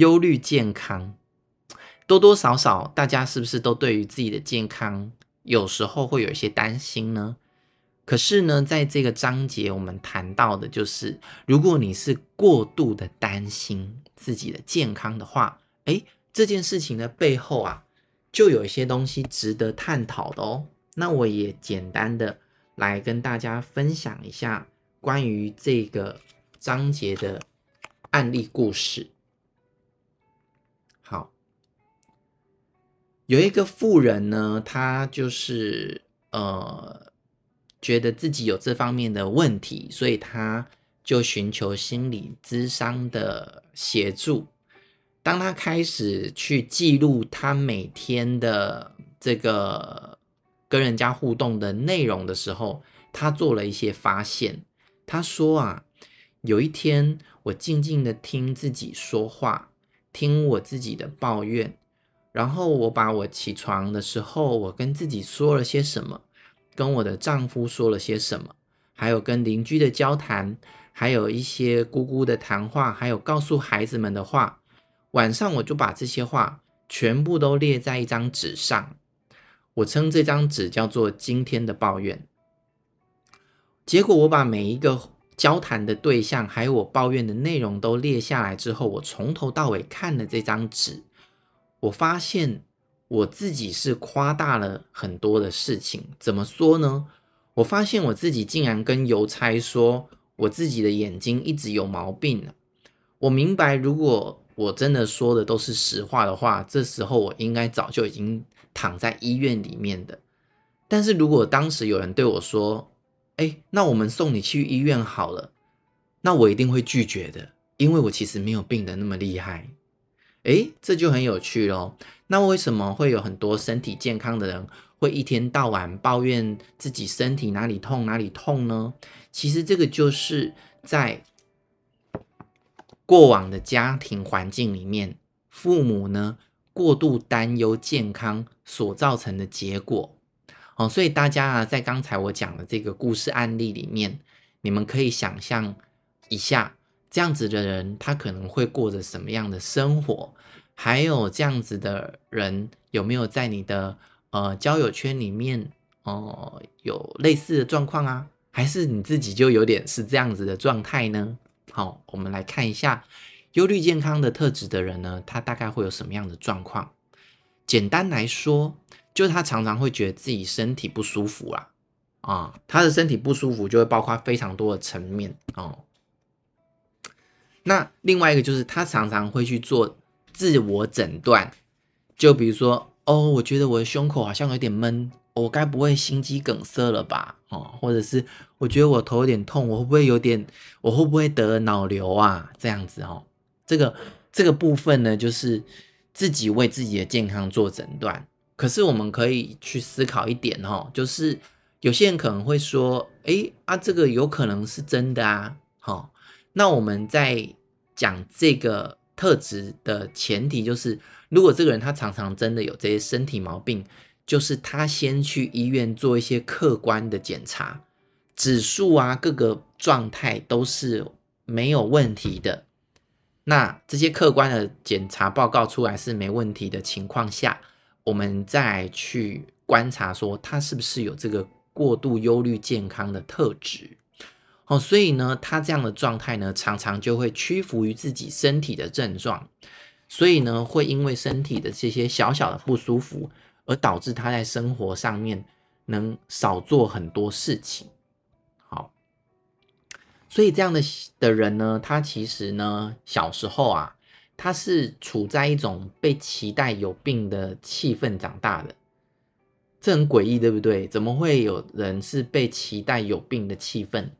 忧虑健康，多多少少大家是不是都对于自己的健康有时候会有一些担心呢？可是呢，在这个章节我们谈到的就是，如果你是过度的担心自己的健康的话，诶，这件事情的背后啊，就有一些东西值得探讨的哦。那我也简单的来跟大家分享一下关于这个章节的案例故事。有一个富人呢，他就是呃。觉得自己有这方面的问题，所以他就寻求心理咨商的协助。当他开始去记录他每天的这个跟人家互动的内容的时候，他做了一些发现。他说啊，有一天我静静的听自己说话，听我自己的抱怨，然后我把我起床的时候，我跟自己说了些什么。跟我的丈夫说了些什么，还有跟邻居的交谈，还有一些姑姑的谈话，还有告诉孩子们的话。晚上我就把这些话全部都列在一张纸上，我称这张纸叫做今天的抱怨。结果我把每一个交谈的对象，还有我抱怨的内容都列下来之后，我从头到尾看了这张纸，我发现。我自己是夸大了很多的事情，怎么说呢？我发现我自己竟然跟邮差说，我自己的眼睛一直有毛病了。我明白，如果我真的说的都是实话的话，这时候我应该早就已经躺在医院里面的。但是如果当时有人对我说：“哎，那我们送你去医院好了。”那我一定会拒绝的，因为我其实没有病得那么厉害。诶，这就很有趣咯。那为什么会有很多身体健康的人会一天到晚抱怨自己身体哪里痛哪里痛呢？其实这个就是在过往的家庭环境里面，父母呢过度担忧健康所造成的结果。哦，所以大家啊，在刚才我讲的这个故事案例里面，你们可以想象一下。这样子的人，他可能会过着什么样的生活？还有这样子的人，有没有在你的呃交友圈里面哦、有类似的状况啊？还是你自己就有点是这样子的状态呢？好，我们来看一下忧虑健康的特质的人呢，他大概会有什么样的状况？简单来说，就他常常会觉得自己身体不舒服啦，啊，他的身体不舒服就会包括非常多的层面哦。那另外一个就是，他常常会去做自我诊断，就比如说，哦，我觉得我的胸口好像有点闷，我该不会心肌梗塞了吧？哦，或者是我觉得我头有点痛，我会不会有点，我会不会得脑瘤啊？这样子哦，这个这个部分呢，就是自己为自己的健康做诊断。可是我们可以去思考一点哦，就是有些人可能会说，诶啊，这个有可能是真的啊，好。那我们在讲这个特质的前提，就是如果这个人他常常真的有这些身体毛病，就是他先去医院做一些客观的检查，指数啊，各个状态都是没有问题的。那这些客观的检查报告出来是没问题的情况下，我们再去观察说他是不是有这个过度忧虑健康的特质。哦，所以呢，他这样的状态呢，常常就会屈服于自己身体的症状，所以呢，会因为身体的这些小小的不舒服，而导致他在生活上面能少做很多事情。好，所以这样的的人呢，他其实呢，小时候啊，他是处在一种被期待有病的气氛长大的，这很诡异，对不对？怎么会有人是被期待有病的气氛？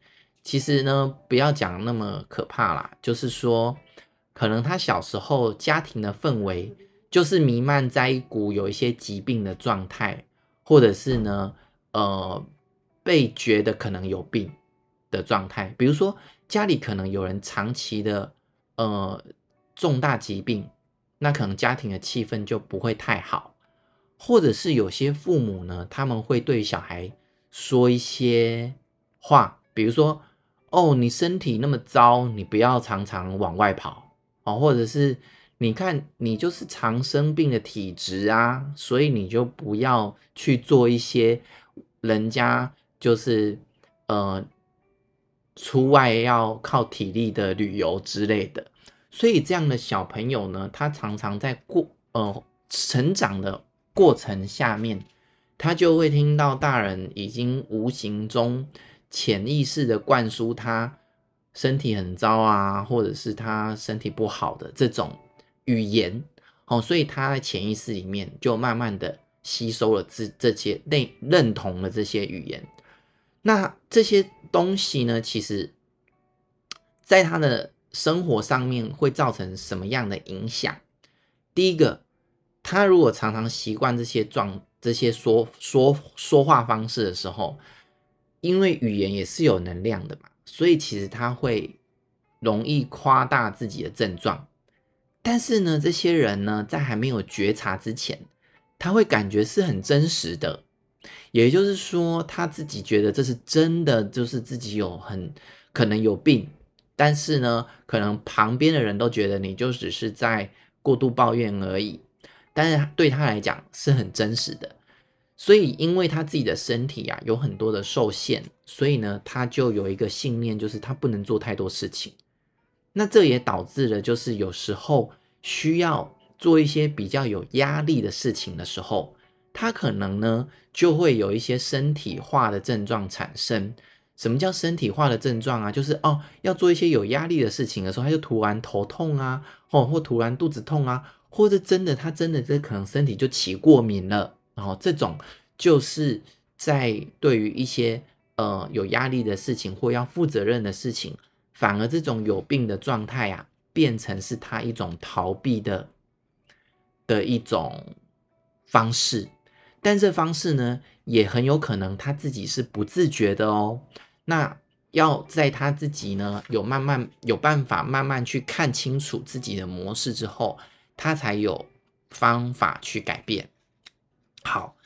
其实呢，不要讲那么可怕啦，就是说，可能他小时候家庭的氛围就是弥漫在一股有一些疾病的状态，或者是呢，呃，被觉得可能有病的状态。比如说家里可能有人长期的呃重大疾病，那可能家庭的气氛就不会太好，或者是有些父母呢，他们会对小孩说一些话，比如说。哦，你身体那么糟，你不要常常往外跑哦，或者是你看你就是常生病的体质啊，所以你就不要去做一些人家就是呃出外要靠体力的旅游之类的。所以这样的小朋友呢，他常常在过呃成长的过程下面，他就会听到大人已经无形中潜意识的灌输他身体很糟啊，或者是他身体不好的这种语言哦，所以他在潜意识里面就慢慢的吸收了这这些内认同了这些语言。那这些东西呢，其实在他的。生活上面会造成什么样的影响？第一个，他如果常常习惯这些状、这些说说说话方式的时候，因为语言也是有能量的嘛，所以其实他会容易夸大自己的症状。但是呢，这些人呢，在还没有觉察之前，他会感觉是很真实的，也就是说，他自己觉得这是真的，就是自己有很可能有病。但是呢，可能旁边的人都觉得你就只是在过度抱怨而已，但是对他来讲是很真实的。所以，因为他自己的身体啊有很多的受限，所以呢，他就有一个信念，就是他不能做太多事情。那这也导致了，就是有时候需要做一些比较有压力的事情的时候，他可能呢就会有一些身体化的症状产生。什么叫身体化的症状啊？就是哦，要做一些有压力的事情的时候，他就突然头痛啊，哦，或突然肚子痛啊，或者真的他真的这可能身体就起过敏了，然后这种就是在对于一些呃有压力的事情或要负责任的事情，反而这种有病的状态啊，变成是他一种逃避的的一种方式，但这方式呢，也很有可能他自己是不自觉的哦。那要在他自己呢，有慢慢有办法慢慢去看清楚自己的模式之后，他才有方法去改变。好，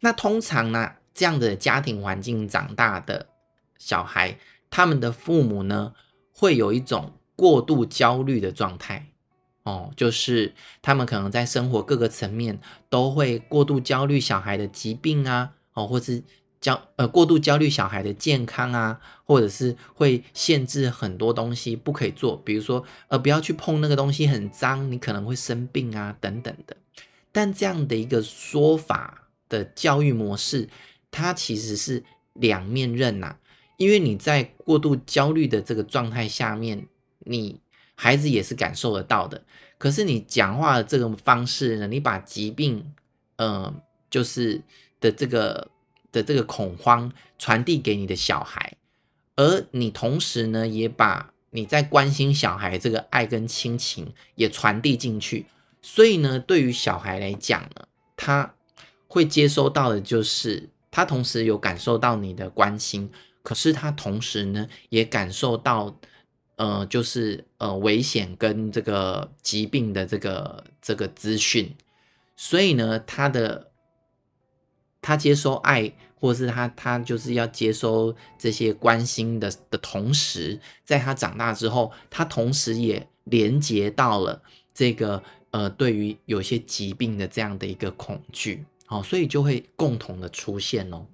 那通常呢，这样的家庭环境长大的小孩，他们的父母呢，会有一种过度焦虑的状态哦，就是他们可能在生活各个层面都会过度焦虑小孩的疾病啊，哦，或是。焦呃过度焦虑小孩的健康啊，或者是会限制很多东西不可以做，比如说呃不要去碰那个东西很脏，你可能会生病啊等等的。但这样的一个说法的教育模式，它其实是两面刃呐，因为你在过度焦虑的这个状态下面，你孩子也是感受得到的。可是你讲话的这个方式呢，你把疾病呃就是的这个。的这个恐慌传递给你的小孩，而你同时呢，也把你在关心小孩这个爱跟亲情也传递进去，所以呢，对于小孩来讲呢，他会接收到的就是他同时有感受到你的关心，可是他同时呢，也感受到呃，就是呃危险跟这个疾病的这个这个资讯，所以呢，他的。他接收爱，或是他他就是要接收这些关心的的同时，在他长大之后，他同时也连接到了这个呃，对于有些疾病的这样的一个恐惧，好，所以就会共同的出现哦。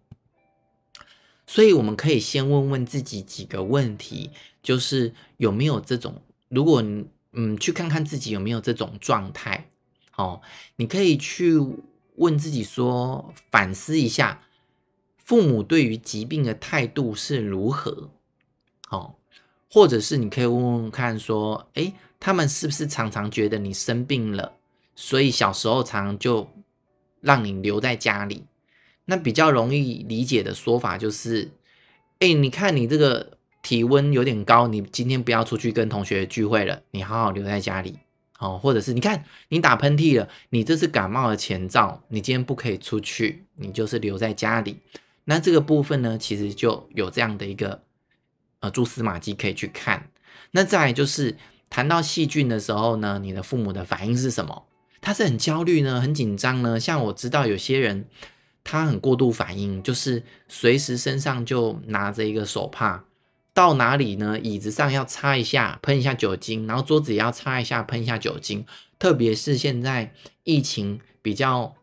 所以我们可以先问问自己几个问题，就是有没有这种，如果嗯去看看自己有没有这种状态，哦，你可以去。问自己说，反思一下，父母对于疾病的态度是如何？哦，或者是你可以问问看，说，诶，他们是不是常常觉得你生病了，所以小时候常就让你留在家里？那比较容易理解的说法就是，诶，你看你这个体温有点高，你今天不要出去跟同学聚会了，你好好留在家里。哦，或者是你看你打喷嚏了，你这是感冒的前兆，你今天不可以出去，你就是留在家里。那这个部分呢，其实就有这样的一个呃蛛丝马迹可以去看。那再来就是谈到细菌的时候呢，你的父母的反应是什么？他是很焦虑呢，很紧张呢？像我知道有些人他很过度反应，就是随时身上就拿着一个手帕。到哪里呢？椅子上要擦一下，喷一下酒精，然后桌子也要擦一下，喷一下酒精。特别是现在疫情比较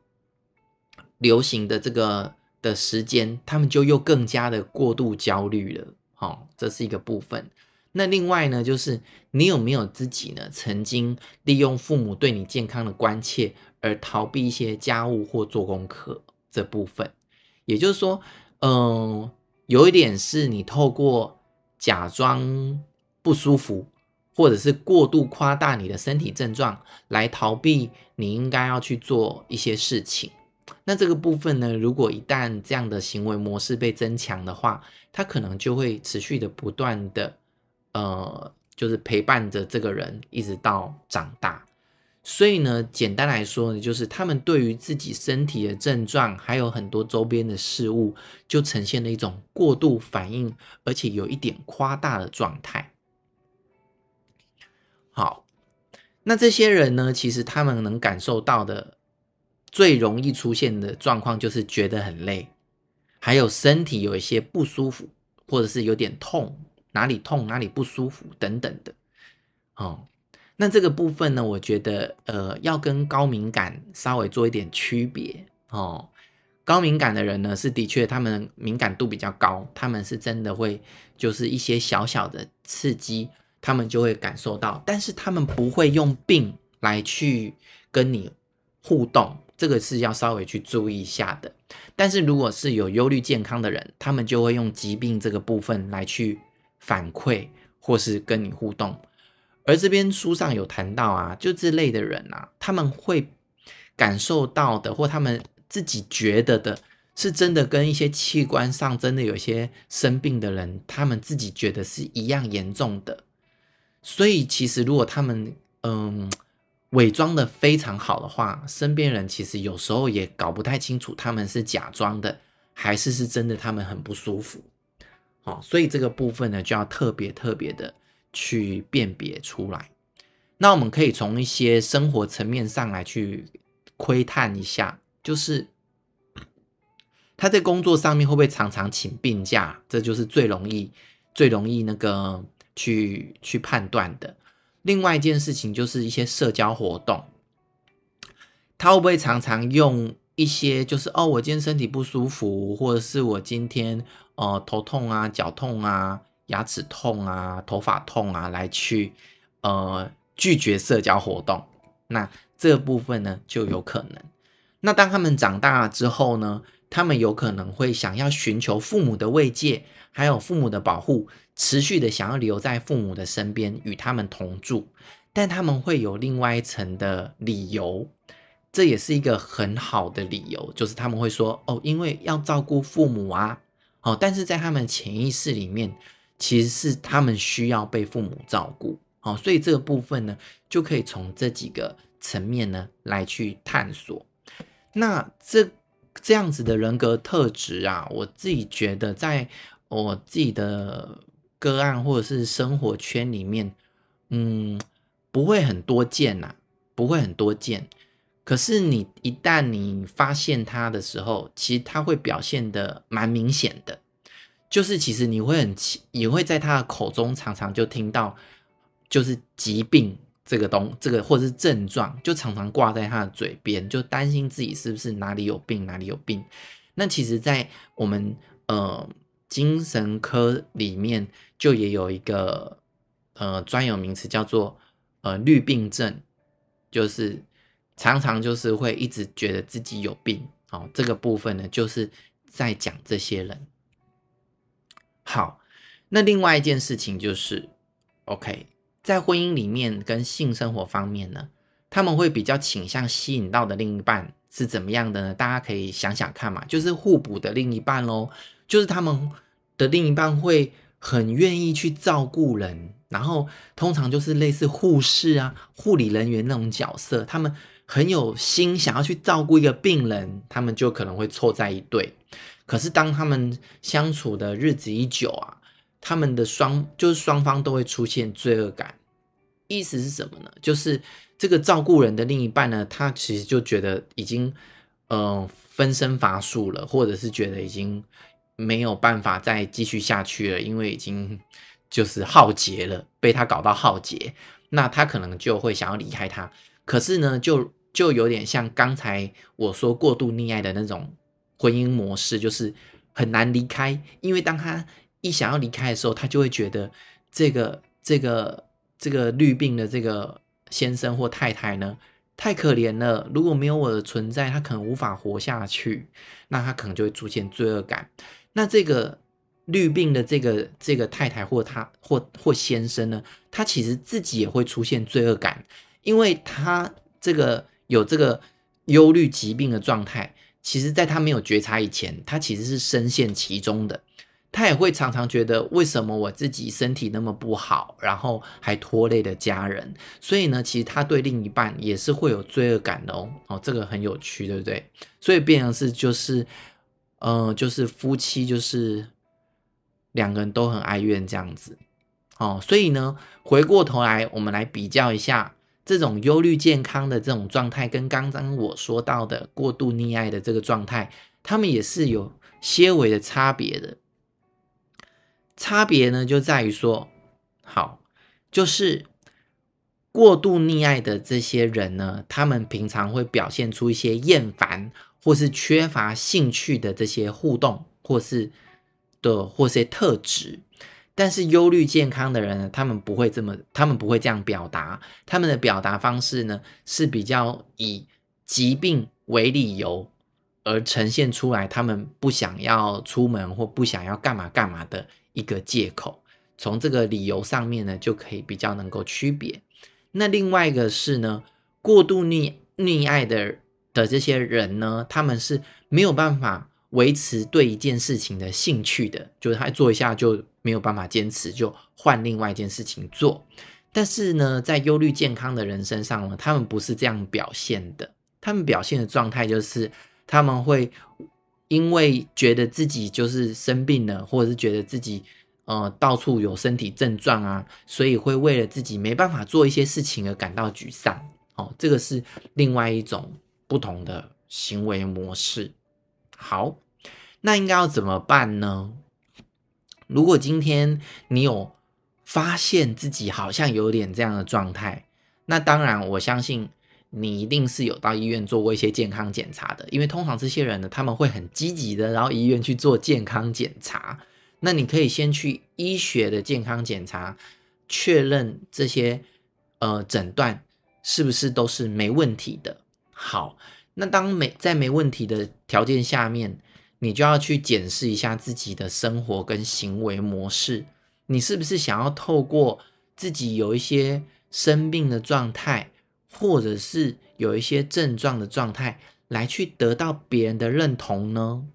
流行的这个的时间，他们就又更加的过度焦虑了。好、哦，这是一个部分。那另外呢，就是你有没有自己呢，曾经利用父母对你健康的关切而逃避一些家务或做功课这部分？也就是说，嗯、呃，有一点是你透过假装不舒服，或者是过度夸大你的身体症状来逃避你应该要去做一些事情。那这个部分呢，如果一旦这样的行为模式被增强的话，它可能就会持续的不断的。呃，就是陪伴着这个人一直到长大，所以呢，简单来说呢，就是他们对于自己身体的症状，还有很多周边的事物，就呈现了一种过度反应，而且有一点夸大的状态。好，那这些人呢，其实他们能感受到的最容易出现的状况，就是觉得很累，还有身体有一些不舒服，或者是有点痛。哪里痛，哪里不舒服等等的，哦，那这个部分呢，我觉得呃，要跟高敏感稍微做一点区别哦。高敏感的人呢，是的确他们敏感度比较高，他们是真的会就是一些小小的刺激，他们就会感受到，但是他们不会用病来去跟你互动，这个是要稍微去注意一下的。但是如果是有忧虑健康的人，他们就会用疾病这个部分来去。反馈或是跟你互动，而这边书上有谈到啊，就这类的人啊，他们会感受到的，或他们自己觉得的，是真的跟一些器官上真的有些生病的人，他们自己觉得是一样严重的。所以其实如果他们嗯伪装的非常好的话，身边人其实有时候也搞不太清楚他们是假装的，还是是真的，他们很不舒服。哦，所以这个部分呢，就要特别特别的去辨别出来。那我们可以从一些生活层面上来去窥探一下，就是他在工作上面会不会常常请病假，这就是最容易、最容易那个去去判断的。另外一件事情就是一些社交活动，他会不会常常用一些，就是哦，我今天身体不舒服，或者是我今天。呃，头痛啊，脚痛啊，牙齿痛啊，头发痛啊，来去呃拒绝社交活动，那这部分呢就有可能。那当他们长大之后呢，他们有可能会想要寻求父母的慰藉，还有父母的保护，持续的想要留在父母的身边与他们同住，但他们会有另外一层的理由，这也是一个很好的理由，就是他们会说哦，因为要照顾父母啊。哦，但是在他们潜意识里面，其实是他们需要被父母照顾。哦，所以这个部分呢，就可以从这几个层面呢来去探索。那这这样子的人格特质啊，我自己觉得，在我自己的个案或者是生活圈里面，嗯，不会很多见呐，不会很多见。可是你一旦你发现他的时候，其实他会表现得蛮明显的，就是其实你会很也会在他的口中常常就听到，就是疾病这个东这个或者是症状，就常常挂在他的嘴边，就担心自己是不是哪里有病哪里有病。那其实，在我们呃精神科里面，就也有一个呃专有名词叫做呃虑病症，就是。常常就是会一直觉得自己有病，哦，这个部分呢，就是在讲这些人。好，那另外一件事情就是，OK，在婚姻里面跟性生活方面呢，他们会比较倾向吸引到的另一半是怎么样的呢？大家可以想想看嘛，就是互补的另一半喽，就是他们的另一半会很愿意去照顾人，然后通常就是类似护士啊、护理人员那种角色，他们。很有心想要去照顾一个病人，他们就可能会凑在一对。可是当他们相处的日子一久啊，他们的双就是双方都会出现罪恶感。意思是什么呢？就是这个照顾人的另一半呢，他其实就觉得已经嗯、分身乏术了，或者是觉得已经没有办法再继续下去了，因为已经就是浩劫了，被他搞到浩劫，那他可能就会想要离开他。可是呢，就就有点像刚才我说过度溺爱的那种婚姻模式，就是很难离开，因为当他一想要离开的时候，他就会觉得这个这个这个绿病的这个先生或太太呢，太可怜了。如果没有我的存在，他可能无法活下去，那他可能就会出现罪恶感。那这个绿病的这个这个太太或他或或先生呢，他其实自己也会出现罪恶感。因为他这个有这个忧虑疾病的状态，其实在他没有觉察以前，他其实是深陷其中的。他也会常常觉得，为什么我自己身体那么不好，然后还拖累了家人？所以呢，其实他对另一半也是会有罪恶感的哦。哦，这个很有趣，对不对？所以变成是就是，呃，就是夫妻就是两个人都很哀怨这样子。哦，所以呢，回过头来，我们来比较一下。这种忧虑健康的这种状态，跟刚刚我说到的过度溺爱的这个状态，他们也是有些微的差别的。差别呢，就在于说，好，就是过度溺爱的这些人呢，他们平常会表现出一些厌烦或是缺乏兴趣的这些互动，或是的或是特质。但是忧虑健康的人呢，他们不会这么，他们不会这样表达。他们的表达方式呢，是比较以疾病为理由而呈现出来，他们不想要出门或不想要干嘛干嘛的一个借口。从这个理由上面呢，就可以比较能够区别。那另外一个是呢，过度溺溺爱的的这些人呢，他们是没有办法维持对一件事情的兴趣的，就是他做一下就。没有办法坚持，就换另外一件事情做。但是呢，在忧虑健康的人身上呢，他们不是这样表现的。他们表现的状态就是，他们会因为觉得自己就是生病了，或者是觉得自己呃到处有身体症状啊，所以会为了自己没办法做一些事情而感到沮丧。哦，这个是另外一种不同的行为模式。好，那应该要怎么办呢？如果今天你有发现自己好像有点这样的状态，那当然我相信你一定是有到医院做过一些健康检查的，因为通常这些人呢，他们会很积极的，然后医院去做健康检查。那你可以先去医学的健康检查，确认这些呃诊断是不是都是没问题的。好，那当没在没问题的条件下面。你就要去检视一下自己的生活跟行为模式，你是不是想要透过自己有一些生病的状态，或者是有一些症状的状态，来去得到别人的认同呢？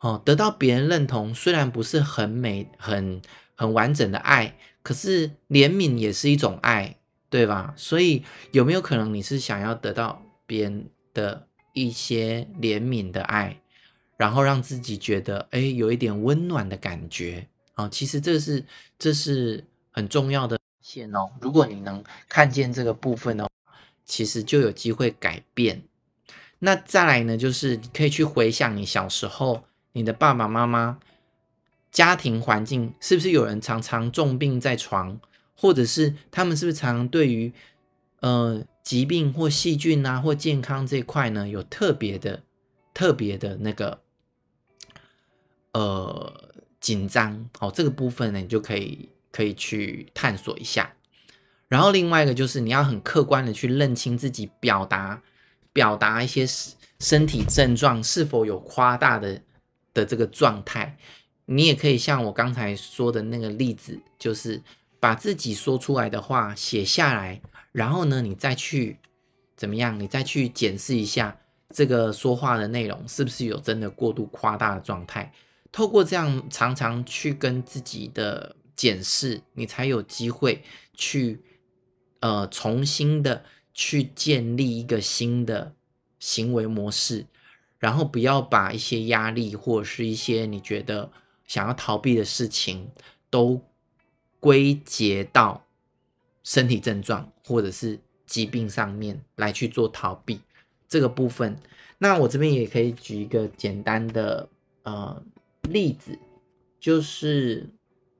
哦，得到别人认同，虽然不是很美、很很完整的爱，可是怜悯也是一种爱，对吧？所以有没有可能你是想要得到别人的一些怜悯的爱？然后让自己觉得，哎，有一点温暖的感觉啊，其实这是这是很重要的线哦。如果你能看见这个部分哦，其实就有机会改变。那再来呢，就是你可以去回想你小时候，你的爸爸妈妈家庭环境是不是有人常常重病在床，或者是他们是不是常常对于呃疾病或细菌啊或健康这一块呢有特别的特别的那个。呃，紧张，好，这个部分呢，你就可以可以去探索一下。然后另外一个就是你要很客观的去认清自己表达表达一些身体症状是否有夸大的的这个状态。你也可以像我刚才说的那个例子，就是把自己说出来的话写下来，然后呢，你再去怎么样？你再去检视一下这个说话的内容是不是有真的过度夸大的状态。透过这样常常去跟自己的检视，你才有机会去呃重新的去建立一个新的行为模式，然后不要把一些压力或者是一些你觉得想要逃避的事情都归结到身体症状或者是疾病上面来去做逃避这个部分。那我这边也可以举一个简单的呃。例子，就是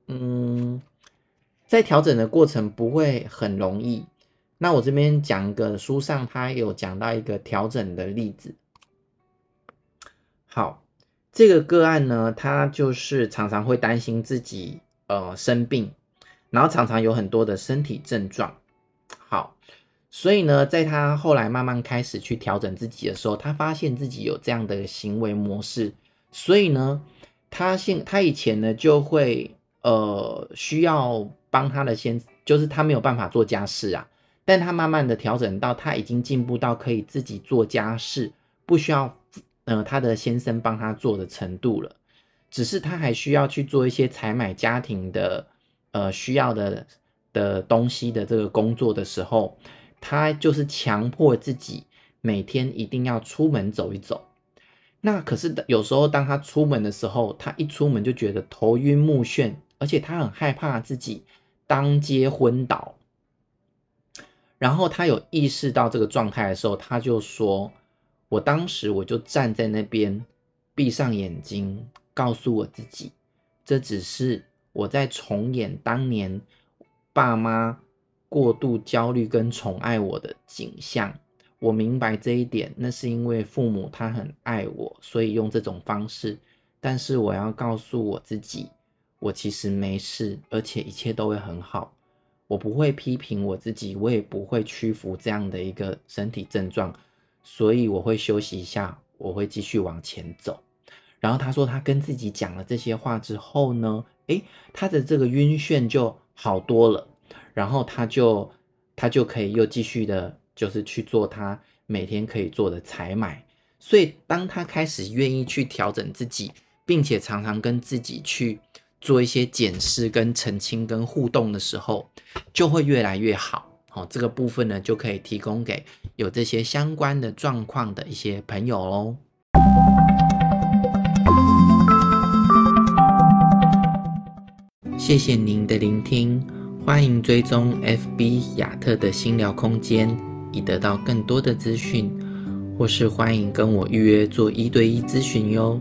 嗯，在调整的过程不会很容易。那我这边讲一个书上他有讲到一个调整的例子。好，这个个案呢，他就是常常会担心自己呃生病，然后常常有很多的身体症状。好，所以呢，在他后来慢慢开始去调整自己的时候，他发现自己有这样的行为模式，所以呢，他现他以前呢就会呃需要帮他的先，就是他没有办法做家事啊。但他慢慢的调整到，他已经进步到可以自己做家事，不需要呃他的先生帮他做的程度了。只是他还需要去做一些采买家庭的呃需要的的东西的这个工作的时候，他就是强迫自己每天一定要出门走一走。那可是有时候当他出门的时候，他一出门就觉得头晕目眩，而且他很害怕自己当街昏倒。然后他有意识到这个状态的时候，他就说：“我当时我就站在那边，闭上眼睛，告诉我自己，这只是我在重演当年爸妈过度焦虑跟宠爱我的景象。我明白这一点，那是因为父母他很爱我，所以用这种方式。但是我要告诉我自己，我其实没事，而且一切都会很好。”我不会批评我自己，我也不会屈服这样的一个身体症状，所以我会休息一下，我会继续往前走。然后他说，他跟自己讲了这些话之后呢，诶，他的这个晕眩就好多了，然后他就他就可以又继续的，就是去做他每天可以做的采买。所以当他开始愿意去调整自己，并且常常跟自己去。做一些检视、跟澄清、跟互动的时候，就会越来越好。好，这个部分呢，就可以提供给有这些相关的状况的一些朋友哦。谢谢您的聆听，欢迎追踪 FB 亚特的心疗空间，以得到更多的资讯，或是欢迎跟我预约做一对一咨询哟。